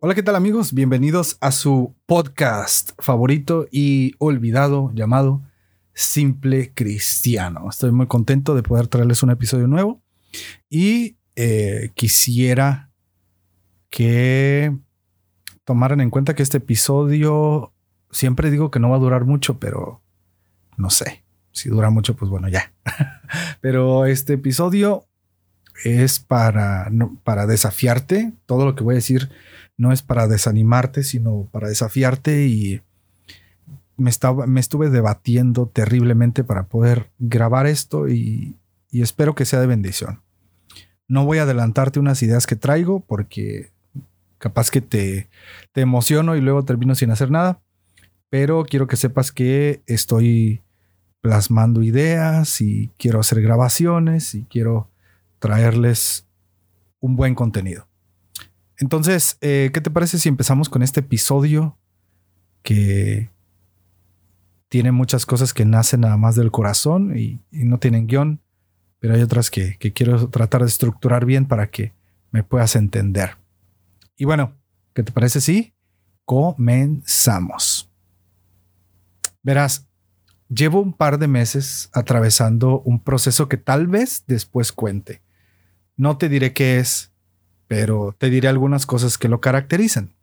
Hola, ¿qué tal amigos? Bienvenidos a su podcast favorito y olvidado llamado Simple Cristiano. Estoy muy contento de poder traerles un episodio nuevo y eh, quisiera que tomaran en cuenta que este episodio siempre digo que no va a durar mucho, pero no sé. Si dura mucho, pues bueno, ya. pero este episodio es para, para desafiarte. Todo lo que voy a decir no es para desanimarte, sino para desafiarte y me, estaba, me estuve debatiendo terriblemente para poder grabar esto y, y espero que sea de bendición. No voy a adelantarte unas ideas que traigo porque capaz que te, te emociono y luego termino sin hacer nada, pero quiero que sepas que estoy plasmando ideas y quiero hacer grabaciones y quiero traerles un buen contenido. Entonces, eh, ¿qué te parece si empezamos con este episodio que tiene muchas cosas que nacen nada más del corazón y, no tienen guion, pero hay otras que, que quiero tratar de estructurar bien para que me puedas entender. Y bueno, ¿qué te parece si comenzamos? Verás, llevo un par de meses atravesando un proceso que tal vez después cuente. No te diré qué es, pero te diré algunas cosas que lo caracterizan.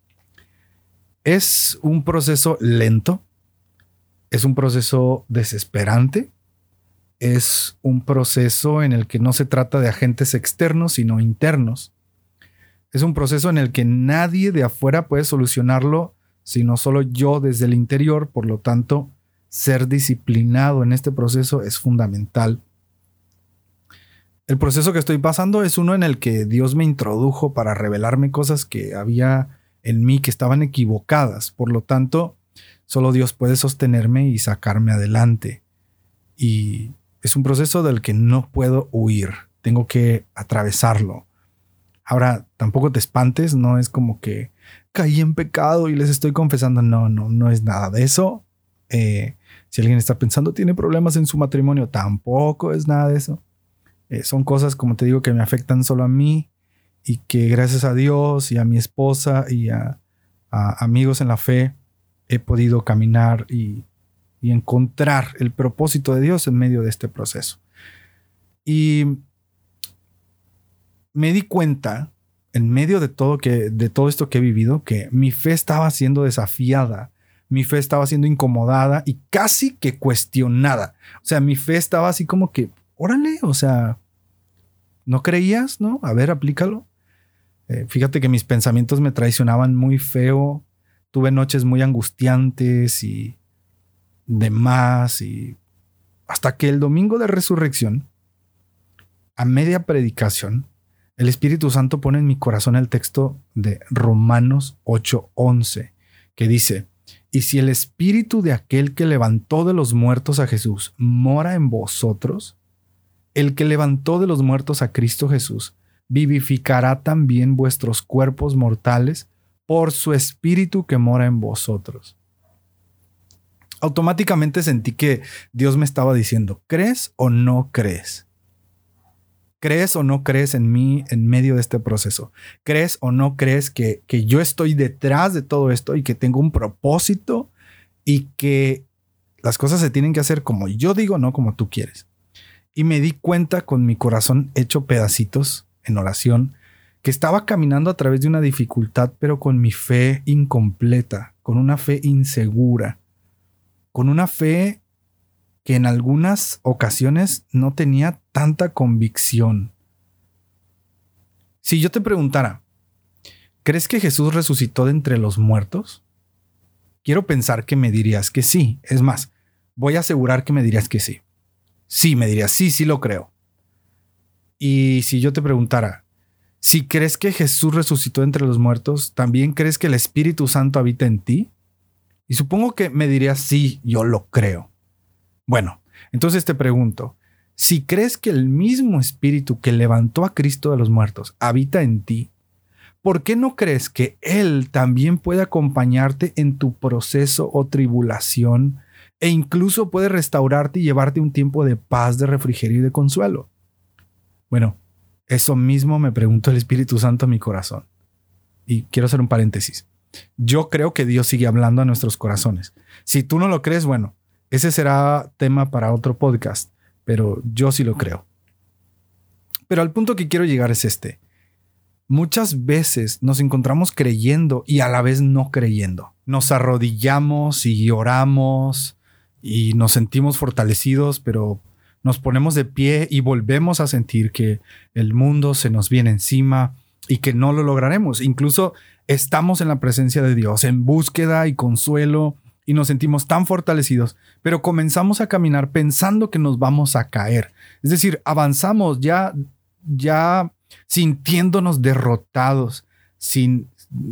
Es un proceso lento, es un proceso desesperante, es un proceso en el que no se trata de agentes externos, sino internos. Es un proceso en el que nadie de afuera puede solucionarlo, sino solo yo desde el interior. Por lo tanto, ser disciplinado en este proceso es fundamental el proceso que estoy pasando es uno en el que Dios me introdujo para revelarme cosas que había en mí que estaban equivocadas. Por lo tanto, solo Dios puede sostenerme y sacarme adelante. Y es un proceso del que no puedo huir. Tengo que atravesarlo. Ahora, tampoco te espantes, no es como que caí en pecado y les estoy confesando. No, no, no es nada de eso. Eh, si alguien está pensando tiene problemas en su matrimonio, tampoco es nada de eso. Eh, son cosas, como te digo, que me afectan solo a mí y que gracias a Dios y a mi esposa y a, amigos en la fe he podido caminar y, encontrar el propósito de Dios en medio de este proceso. Y me di cuenta en medio de todo que de todo esto que he vivido que mi fe estaba siendo desafiada, mi fe estaba siendo incomodada y casi que cuestionada. O sea, mi fe estaba así como que órale, o sea, ¿no creías? ¿No? A ver, aplícalo. Eh, fíjate que mis pensamientos me traicionaban muy feo. Tuve noches muy angustiantes y demás. Y hasta que el domingo de resurrección, a media predicación, el Espíritu Santo pone en mi corazón el texto de Romanos 8:11, que dice, y si el Espíritu de aquel que levantó de los muertos a Jesús mora en vosotros, el que levantó de los muertos a Cristo Jesús, vivificará también vuestros cuerpos mortales por su espíritu que mora en vosotros. Automáticamente sentí que Dios me estaba diciendo, ¿crees o no crees? ¿Crees o no crees en mí en medio de este proceso? ¿Crees o no crees que, que yo estoy detrás de todo esto y que tengo un propósito y que las cosas se tienen que hacer como yo digo, no como tú quieres? Y me di cuenta con mi corazón hecho pedacitos en oración que estaba caminando a través de una dificultad, pero con mi fe incompleta, con una fe insegura, con una fe que en algunas ocasiones no tenía tanta convicción. Si yo te preguntara, ¿crees que Jesús resucitó de entre los muertos? Quiero pensar que me dirías que sí. Es más, voy a asegurar que me dirías que sí. Sí, me dirías, sí, sí lo creo. Y si yo te preguntara, Si crees que Jesús resucitó entre los muertos, ¿también crees que el Espíritu Santo habita en ti? Y supongo que me dirías, sí, yo lo creo. Bueno, entonces te pregunto, si crees que el mismo Espíritu que levantó a Cristo de los muertos habita en ti, ¿por qué no crees que Él también puede acompañarte en tu proceso o tribulación e incluso puede restaurarte y llevarte un tiempo de paz, de refrigerio y de consuelo? Bueno, eso mismo me preguntó el Espíritu Santo a mi corazón. Y quiero hacer un paréntesis. Yo creo que Dios sigue hablando a nuestros corazones. Si tú no lo crees, bueno, ese será tema para otro podcast, pero yo sí lo creo. Pero al punto que quiero llegar es este. Muchas veces nos encontramos creyendo y a la vez no creyendo. Nos arrodillamos y oramos y nos sentimos fortalecidos, pero nos ponemos de pie y volvemos a sentir que el mundo se nos viene encima y que no lo lograremos. Incluso estamos en la presencia de Dios, en búsqueda y consuelo, y nos sentimos tan fortalecidos, pero comenzamos a caminar pensando que nos vamos a caer. Es decir, avanzamos ya, ya sintiéndonos derrotados, sin,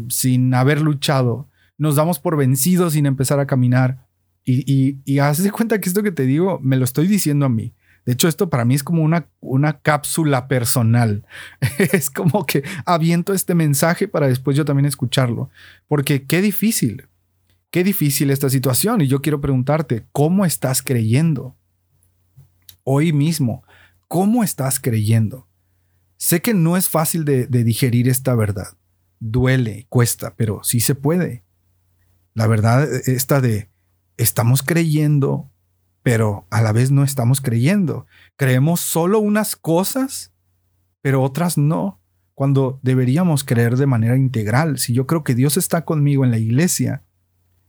sin haber luchado. Nos damos por vencidos sin empezar a caminar. Y, y, haz de cuenta que esto que te digo, me lo estoy diciendo a mí. De hecho, esto para mí es como una, una cápsula personal. es como que aviento este mensaje para después yo también escucharlo. Porque qué difícil, qué difícil esta situación. Y yo quiero preguntarte, ¿cómo estás creyendo? Hoy mismo, ¿cómo estás creyendo? Sé que no es fácil de, de digerir esta verdad. Duele, cuesta, pero sí se puede. La verdad, esta de estamos creyendo pero a la vez no estamos creyendo. Creemos solo unas cosas, pero otras no, cuando deberíamos creer de manera integral. Si yo creo que Dios está conmigo en la iglesia,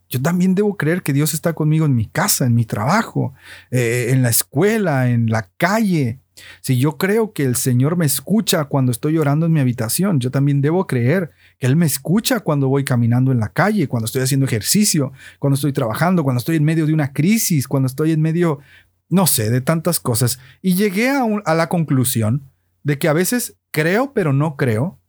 yo también debo creer que Dios está conmigo en mi casa, en mi trabajo, eh, en la escuela, en la calle, si yo creo que el Señor me escucha cuando estoy orando en mi habitación, yo también debo creer Él me escucha cuando voy caminando en la calle, cuando estoy haciendo ejercicio, cuando estoy trabajando, cuando estoy en medio de una crisis, cuando estoy en medio, no sé, de tantas cosas. Y llegué a, a la conclusión de que a veces creo, pero no creo,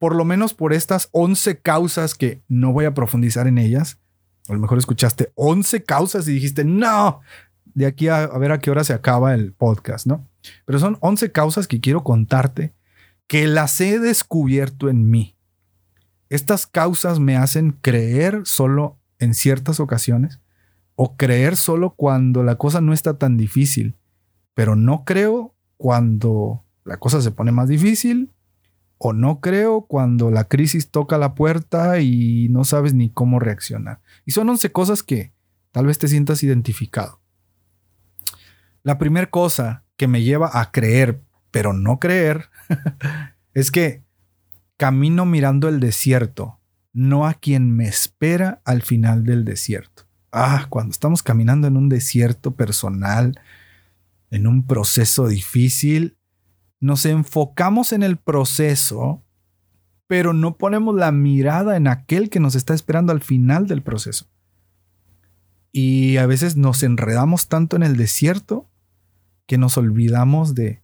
por lo menos por estas 11 causas que no voy a profundizar en ellas. A lo mejor escuchaste 11 causas y dijiste, no, de aquí a, ver a qué hora se acaba el podcast, ¿no? Pero son 11 causas que quiero contarte que las he descubierto en mí. Estas causas me hacen creer solo en ciertas ocasiones o creer solo cuando la cosa no está tan difícil, pero no creo cuando la cosa se pone más difícil o no creo cuando la crisis toca la puerta y no sabes ni cómo reaccionar. Y son 11 cosas que tal vez te sientas identificado. La primera cosa que me lleva a creer, pero no creer, es que camino mirando el desierto, no a quien me espera al final del desierto. Ah, cuando estamos caminando en un desierto personal, en un proceso difícil, nos enfocamos en el proceso, pero no ponemos la mirada en aquel que nos está esperando al final del proceso. Y a veces nos enredamos tanto en el desierto que nos olvidamos de,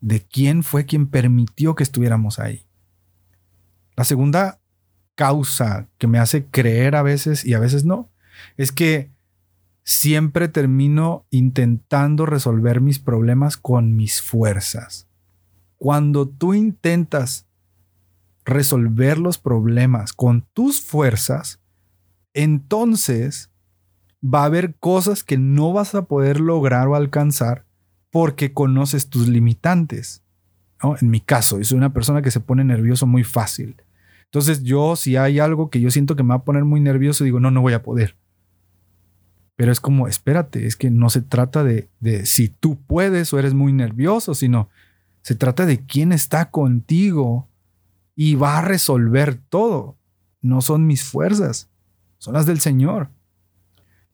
de quién fue quien permitió que estuviéramos ahí. La segunda causa que me hace creer a veces y a veces no, es que siempre termino intentando resolver mis problemas con mis fuerzas. Cuando tú intentas resolver los problemas con tus fuerzas, entonces va a haber cosas que no vas a poder lograr o alcanzar porque conoces tus limitantes. En mi caso, yo soy una persona que se pone nervioso muy fácil. Entonces yo, si hay algo que yo siento que me va a poner muy nervioso, digo, no, no voy a poder. Pero es como, espérate, es que no se trata de, de si tú puedes o eres muy nervioso, sino se trata de quién está contigo y va a resolver todo. No son mis fuerzas, son las del Señor.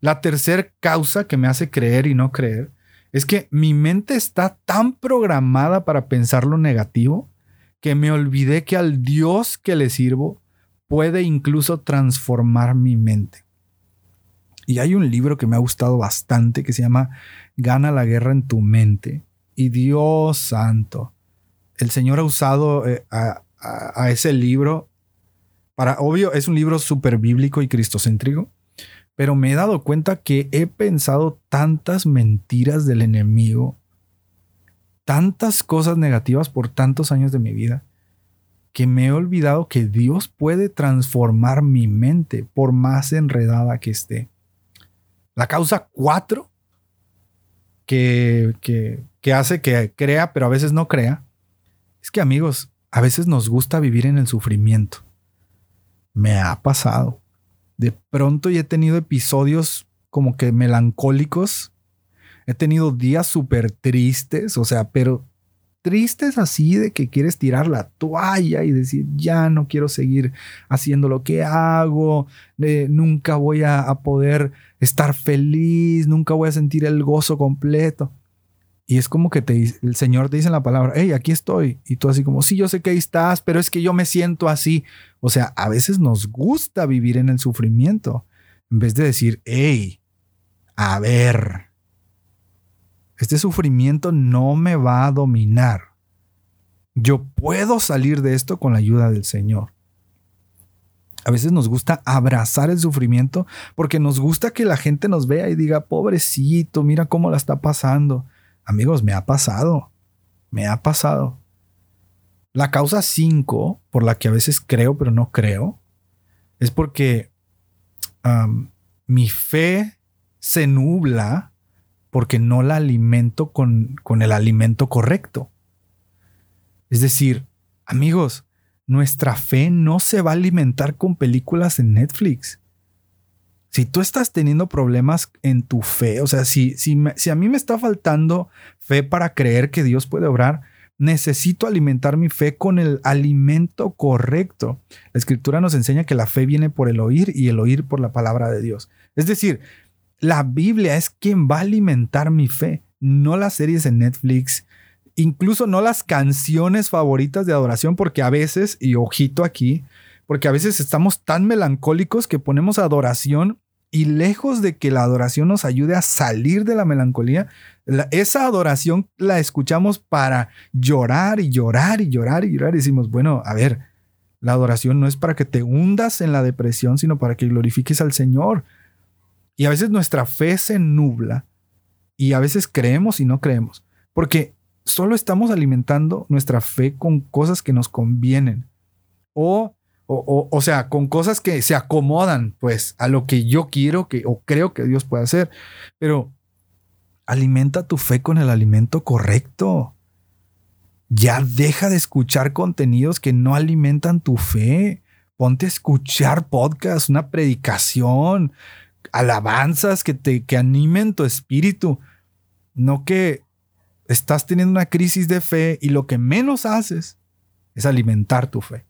La tercera causa que me hace creer y no creer es que mi mente está tan programada para pensar lo negativo que me olvidé que al Dios que le sirvo puede incluso transformar mi mente. Y hay un libro que me ha gustado bastante que se llama Gana la guerra en tu mente. Y Dios santo, el Señor ha usado eh, a, a, ese libro para, obvio, es un libro súper bíblico y cristocéntrico, pero me he dado cuenta que he pensado tantas mentiras del enemigo, tantas cosas negativas por tantos años de mi vida, que me he olvidado que Dios puede transformar mi mente por más enredada que esté. La causa cuatro que, que, hace que crea, pero a veces no crea, es que amigos, a veces nos gusta vivir en el sufrimiento. Me ha pasado de pronto y he tenido episodios como que melancólicos. He tenido días súper tristes, o sea, pero tristes así de que quieres tirar la toalla y decir, ya no quiero seguir haciendo lo que hago, eh, nunca voy a, poder estar feliz, nunca voy a sentir el gozo completo. Y es como que te, el Señor te dice en la palabra, hey, aquí estoy. Y tú así como, sí, yo sé que ahí estás, pero es que yo me siento así. O sea, a veces nos gusta vivir en el sufrimiento. En vez de decir, hey, a ver, este sufrimiento no me va a dominar. Yo puedo salir de esto con la ayuda del Señor. A veces nos gusta abrazar el sufrimiento porque nos gusta que la gente nos vea y diga, pobrecito, mira cómo la está pasando. Amigos, me ha pasado. Me ha pasado. La causa 5, por la que a veces creo pero no creo, es porque mi fe se nubla porque no la alimento con, con el alimento correcto. Es decir, amigos, nuestra fe no se va a alimentar con películas en Netflix. Si tú estás teniendo problemas en tu fe, o sea, si, si, si a mí me está faltando fe para creer que Dios puede obrar, necesito alimentar mi fe con el alimento correcto. La escritura nos enseña que la fe viene por el oír y el oír por la palabra de Dios. Es decir, la Biblia es quien va a alimentar mi fe, no las series en Netflix, incluso no las canciones favoritas de adoración, porque a veces, y ojito aquí, porque a veces estamos tan melancólicos que ponemos adoración y lejos de que la adoración nos ayude a salir de la melancolía, esa adoración la escuchamos para llorar y llorar y llorar y llorar. Y decimos, bueno, a ver, la adoración no es para que te hundas en la depresión, sino para que glorifiques al Señor. Y a veces nuestra fe se nubla y a veces creemos y no creemos, porque solo estamos alimentando nuestra fe con cosas que nos convienen o o, o, sea, con cosas que se acomodan, pues, a lo que yo quiero que, o creo que Dios puede hacer. Pero alimenta tu fe con el alimento correcto. Ya deja de escuchar contenidos que no alimentan tu fe. Ponte a escuchar podcasts, una predicación, alabanzas que te que animen tu espíritu. No que estás teniendo una crisis de fe y lo que menos haces es alimentar tu fe.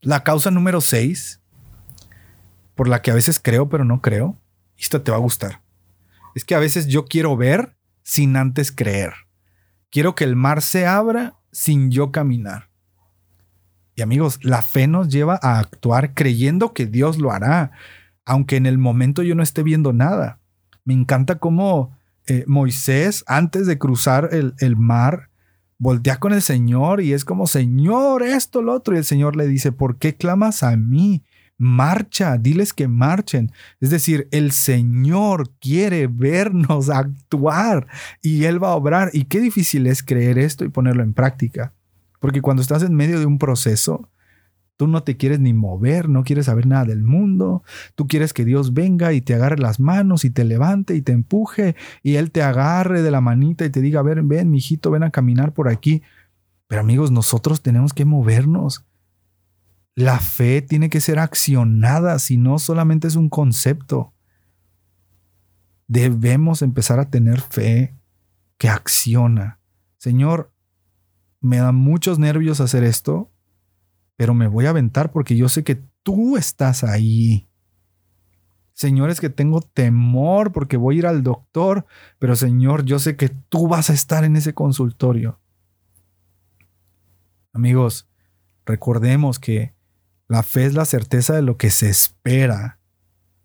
La causa número 6, por la que a veces creo pero no creo, esta te va a gustar. Es que a veces yo quiero ver sin antes creer. Quiero que el mar se abra sin yo caminar. Y amigos, la fe nos lleva a actuar creyendo que Dios lo hará, aunque en el momento yo no esté viendo nada. Me encanta cómo eh, Moisés, antes de cruzar el, el mar, voltea con el Señor y es como, Señor, esto, lo otro. Y el Señor le dice, ¿por qué clamas a mí? Marcha, diles que marchen. Es decir, el Señor quiere vernos actuar y Él va a obrar. Y qué difícil es creer esto y ponerlo en práctica. Porque cuando estás en medio de un proceso, Tú no te quieres ni mover, no quieres saber nada del mundo. Tú quieres que Dios venga y te agarre las manos y te levante y te empuje y Él te agarre de la manita y te diga, ven, ven, mijito, ven a caminar por aquí. Pero amigos, nosotros tenemos que movernos. La fe tiene que ser accionada, si no solamente es un concepto. Debemos empezar a tener fe que acciona. Señor, me da muchos nervios hacer esto, pero me voy a aventar porque yo sé que tú estás ahí. Señores, que tengo temor porque voy a ir al doctor, pero Señor, yo sé que tú vas a estar en ese consultorio. Amigos, recordemos que la fe es la certeza de lo que se espera,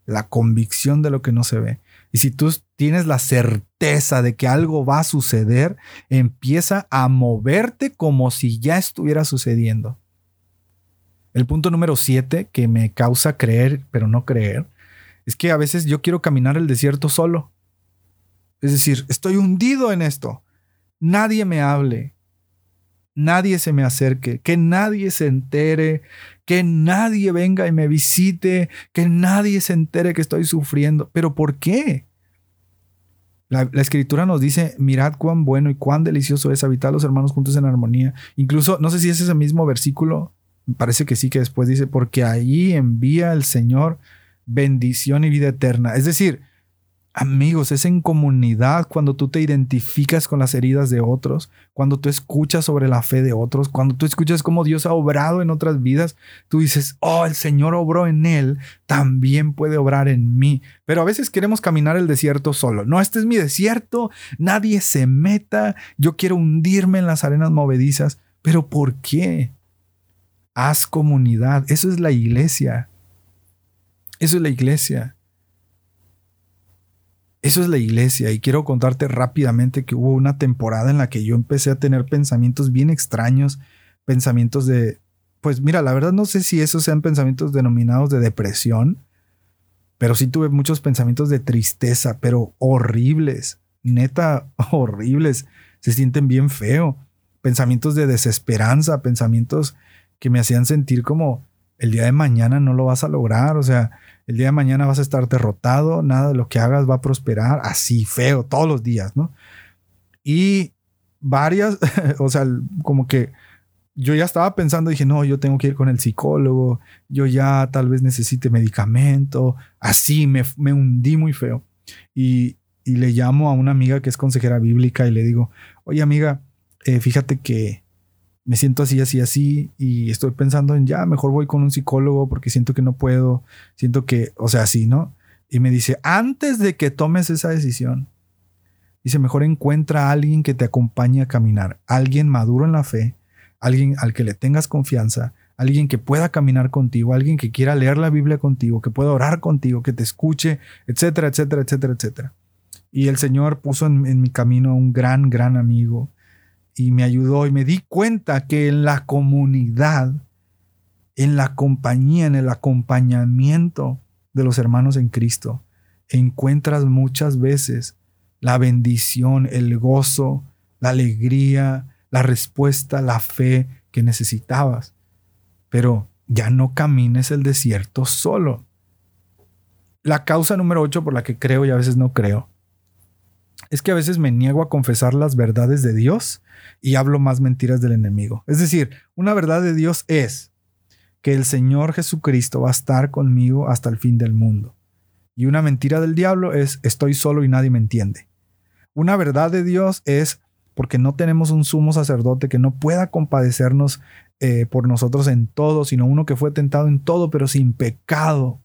la convicción de lo que no se ve. Y si tú tienes la certeza de que algo va a suceder, empieza a moverte como si ya estuviera sucediendo. El punto número siete que me causa creer, pero no creer, es que a veces yo quiero caminar el desierto solo. Es decir, estoy hundido en esto. Nadie me hable. Nadie se me acerque. Que nadie se entere. Que nadie venga y me visite. Que nadie se entere que estoy sufriendo. ¿Pero por qué? La, escritura nos dice, mirad cuán bueno y cuán delicioso es habitar los hermanos juntos en armonía. Incluso, no sé si es ese mismo versículo, parece que sí, que después dice, porque ahí envía el Señor bendición y vida eterna. Es decir, amigos, es en comunidad cuando tú te identificas con las heridas de otros, cuando tú escuchas sobre la fe de otros, cuando tú escuchas cómo Dios ha obrado en otras vidas, tú dices, oh, el Señor obró en él, también puede obrar en mí. Pero a veces queremos caminar el desierto solo. No, este es mi desierto, nadie se meta, yo quiero hundirme en las arenas movedizas. Pero ¿por qué? Haz comunidad, eso es la iglesia. Eso es la iglesia. Eso es la iglesia. Y quiero contarte rápidamente que hubo una temporada en la que yo empecé a tener pensamientos bien extraños, pensamientos de, pues mira, la verdad no sé si esos sean pensamientos denominados de depresión, pero sí tuve muchos pensamientos de tristeza, pero horribles, neta, horribles. Se sienten bien feo. Pensamientos de desesperanza, pensamientos que me hacían sentir como el día de mañana no lo vas a lograr, o sea, el día de mañana vas a estar derrotado, nada de lo que hagas va a prosperar, así feo, todos los días, ¿no? Y varias, o sea, como que yo ya estaba pensando, dije, no, yo tengo que ir con el psicólogo, yo ya tal vez necesite medicamento, así me, me hundí muy feo. Y, y, le llamo a una amiga que es consejera bíblica y le digo, oye amiga, eh, fíjate que me siento así, así, así, y estoy pensando en ya, mejor voy con un psicólogo porque siento que no puedo, siento que, o sea, así, ¿no? Y me dice, antes de que tomes esa decisión, dice, mejor encuentra a alguien que te acompañe a caminar, alguien maduro en la fe, alguien al que le tengas confianza, alguien que pueda caminar contigo, alguien que quiera leer la Biblia contigo, que pueda orar contigo, que te escuche, etcétera, etcétera, etcétera, etcétera. Y el Señor puso en, en mi camino a un gran, gran amigo y me ayudó y me di cuenta que en la comunidad, en la compañía, en el acompañamiento de los hermanos en Cristo, encuentras muchas veces la bendición, el gozo, la alegría, la respuesta, la fe que necesitabas. Pero ya no camines el desierto solo. La causa número 8 por la que creo y a veces no creo es que a veces me niego a confesar las verdades de Dios y hablo más mentiras del enemigo. Es decir, una verdad de Dios es que el Señor Jesucristo va a estar conmigo hasta el fin del mundo. Y una mentira del diablo es estoy solo y nadie me entiende. Una verdad de Dios es porque no tenemos un sumo sacerdote que no pueda compadecernos eh, por nosotros en todo, sino uno que fue tentado en todo, pero sin pecado.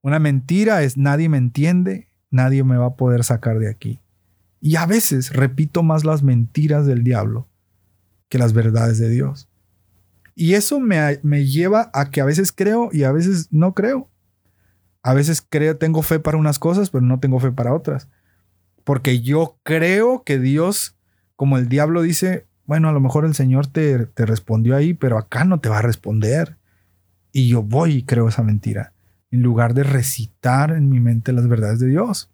Una mentira es nadie me entiende, nadie me va a poder sacar de aquí. Y a veces repito más las mentiras del diablo que las verdades de Dios. Y eso me, me, lleva a que a veces creo y a veces no creo. A veces creo, tengo fe para unas cosas, pero no tengo fe para otras. Porque yo creo que Dios, como el diablo dice, bueno, a lo mejor el Señor te, te respondió ahí, pero acá no te va a responder. Y yo voy y creo esa mentira en lugar de recitar en mi mente las verdades de Dios.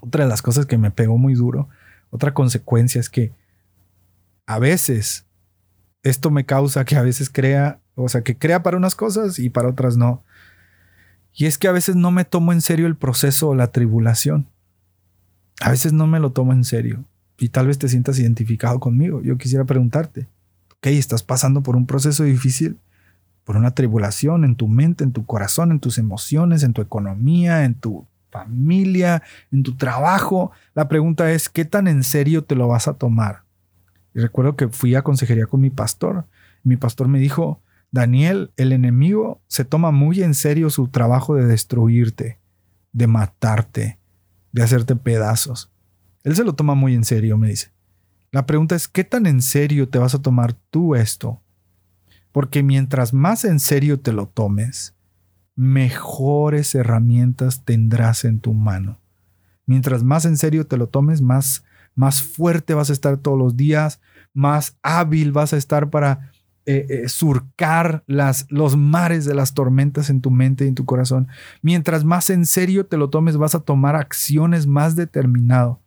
Otra de las cosas que me pegó muy duro, otra consecuencia es que a veces esto me causa que a veces crea, o sea, que crea para unas cosas y para otras no. Y es que a veces no me tomo en serio el proceso o la tribulación. A veces no me lo tomo en serio. Y tal vez te sientas identificado conmigo. Yo quisiera preguntarte, ok, estás pasando por un proceso difícil por una tribulación en tu mente, en tu corazón, en tus emociones, en tu economía, en tu familia, en tu trabajo. La pregunta es, ¿qué tan en serio te lo vas a tomar? Y recuerdo que fui a consejería con mi pastor. Mi pastor me dijo, Daniel, el enemigo se toma muy en serio su trabajo de destruirte, de matarte, de hacerte pedazos. Él se lo toma muy en serio, me dice. La pregunta es, ¿qué tan en serio te vas a tomar tú esto? Porque mientras más en serio te lo tomes, mejores herramientas tendrás en tu mano. Mientras más en serio te lo tomes, más, más fuerte vas a estar todos los días, más hábil vas a estar para eh, eh, surcar las, los mares de las tormentas en tu mente y en tu corazón. Mientras más en serio te lo tomes, vas a tomar acciones más determinado.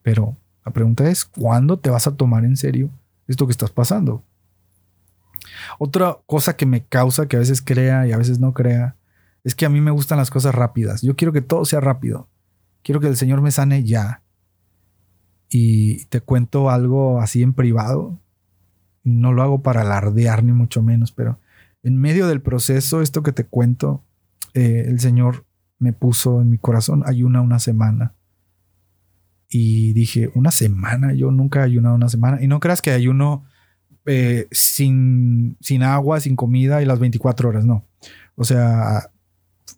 Pero la pregunta es, ¿cuándo te vas a tomar en serio esto que estás pasando? Otra cosa que me causa que a veces crea y a veces no crea es que a mí me gustan las cosas rápidas. Yo quiero que todo sea rápido. Quiero que el Señor me sane ya. Y te cuento algo así en privado. No lo hago para alardear ni mucho menos, pero en medio del proceso, esto que te cuento, eh, el Señor me puso en mi corazón, ayuna una semana. Y dije, una semana, yo nunca he ayunado una semana. Y no creas que ayuno eh, sin, sin agua, sin comida y las 24 horas, no. O sea,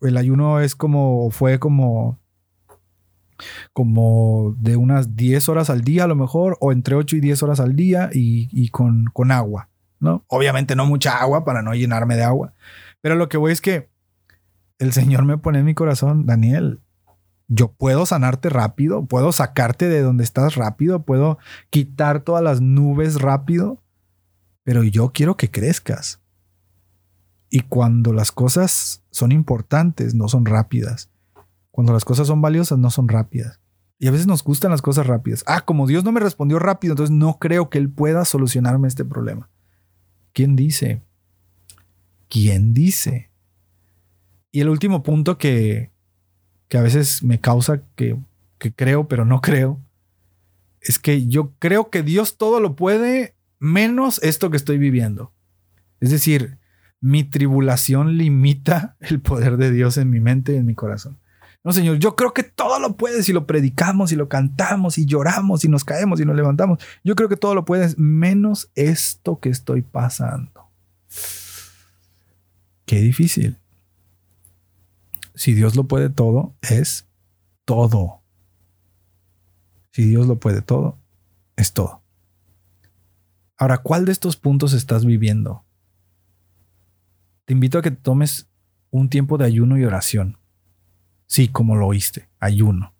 el ayuno es como, fue como, como de unas 10 horas al día a lo mejor, o entre 8 y 10 horas al día y, con, con agua, ¿no? Obviamente no mucha agua para no llenarme de agua, pero lo que voy es que el Señor me pone en mi corazón, Daniel, yo puedo sanarte rápido, puedo sacarte de donde estás rápido, puedo quitar todas las nubes rápido, pero yo quiero que crezcas. Y cuando las cosas son importantes, no son rápidas. Cuando las cosas son valiosas, no son rápidas. Y a veces nos gustan las cosas rápidas. Ah, como Dios no me respondió rápido, entonces no creo que Él pueda solucionarme este problema. ¿Quién dice? ¿Quién dice? Y el último punto que, que a veces me causa que, que creo, pero no creo, es que yo creo que Dios todo lo puede menos esto que estoy viviendo. Es decir, mi tribulación limita el poder de Dios en mi mente y en mi corazón. No, Señor, yo creo que todo lo puedes si lo predicamos y lo cantamos y lloramos y nos caemos y nos levantamos. Yo creo que todo lo puedes menos esto que estoy pasando. Qué difícil. Si Dios lo puede todo, es todo. Si Dios lo puede todo, es todo. Ahora, ¿cuál de estos puntos estás viviendo? te invito a que tomes un tiempo de ayuno y oración. Sí, como lo oíste, ayuno.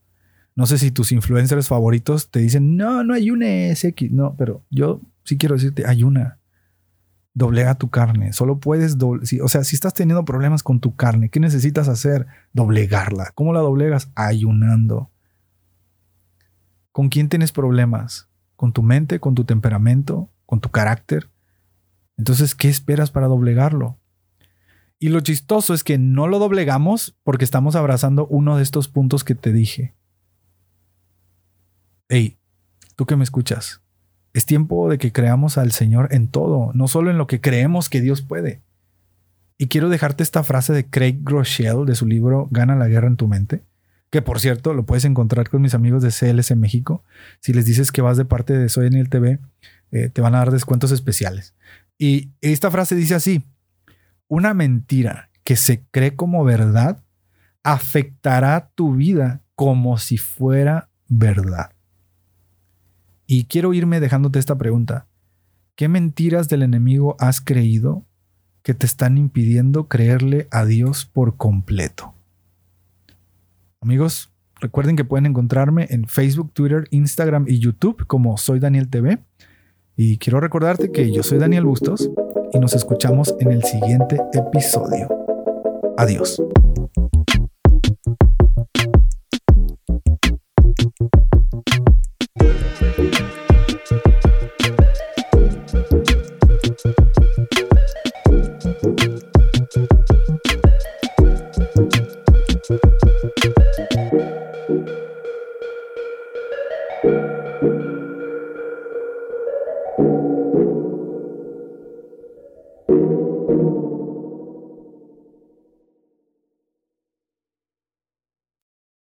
No sé si tus influencers favoritos te dicen, no, no ayunes X. No, pero yo sí quiero decirte, ayuna. Doblega tu carne. Solo puedes, o sea, si estás teniendo problemas con tu carne, ¿qué necesitas hacer? Doblegarla. ¿Cómo la doblegas? Ayunando. ¿Con quién tienes problemas? ¿Con tu mente? ¿Con tu temperamento? ¿Con tu carácter? Entonces, ¿qué esperas para doblegarlo? Y lo chistoso es que no lo doblegamos porque estamos abrazando uno de estos puntos que te dije. Hey, tú que me escuchas, es tiempo de que creamos al Señor en todo, no solo en lo que creemos que Dios puede. Y quiero dejarte esta frase de Craig Groeschel de su libro Gana la guerra en tu mente, que por cierto lo puedes encontrar con mis amigos de en México. Si les dices que vas de parte de Soy en el TV, eh, te van a dar descuentos especiales. Y esta frase dice así, una mentira que se cree como verdad afectará tu vida como si fuera verdad. Y quiero irme dejándote esta pregunta. ¿Qué mentiras del enemigo has creído que te están impidiendo creerle a Dios por completo? Amigos, recuerden que pueden encontrarme en Facebook, Twitter, Instagram y YouTube como Soy Daniel TV. Y quiero recordarte que yo soy Daniel Bustos y nos escuchamos en el siguiente episodio. Adiós.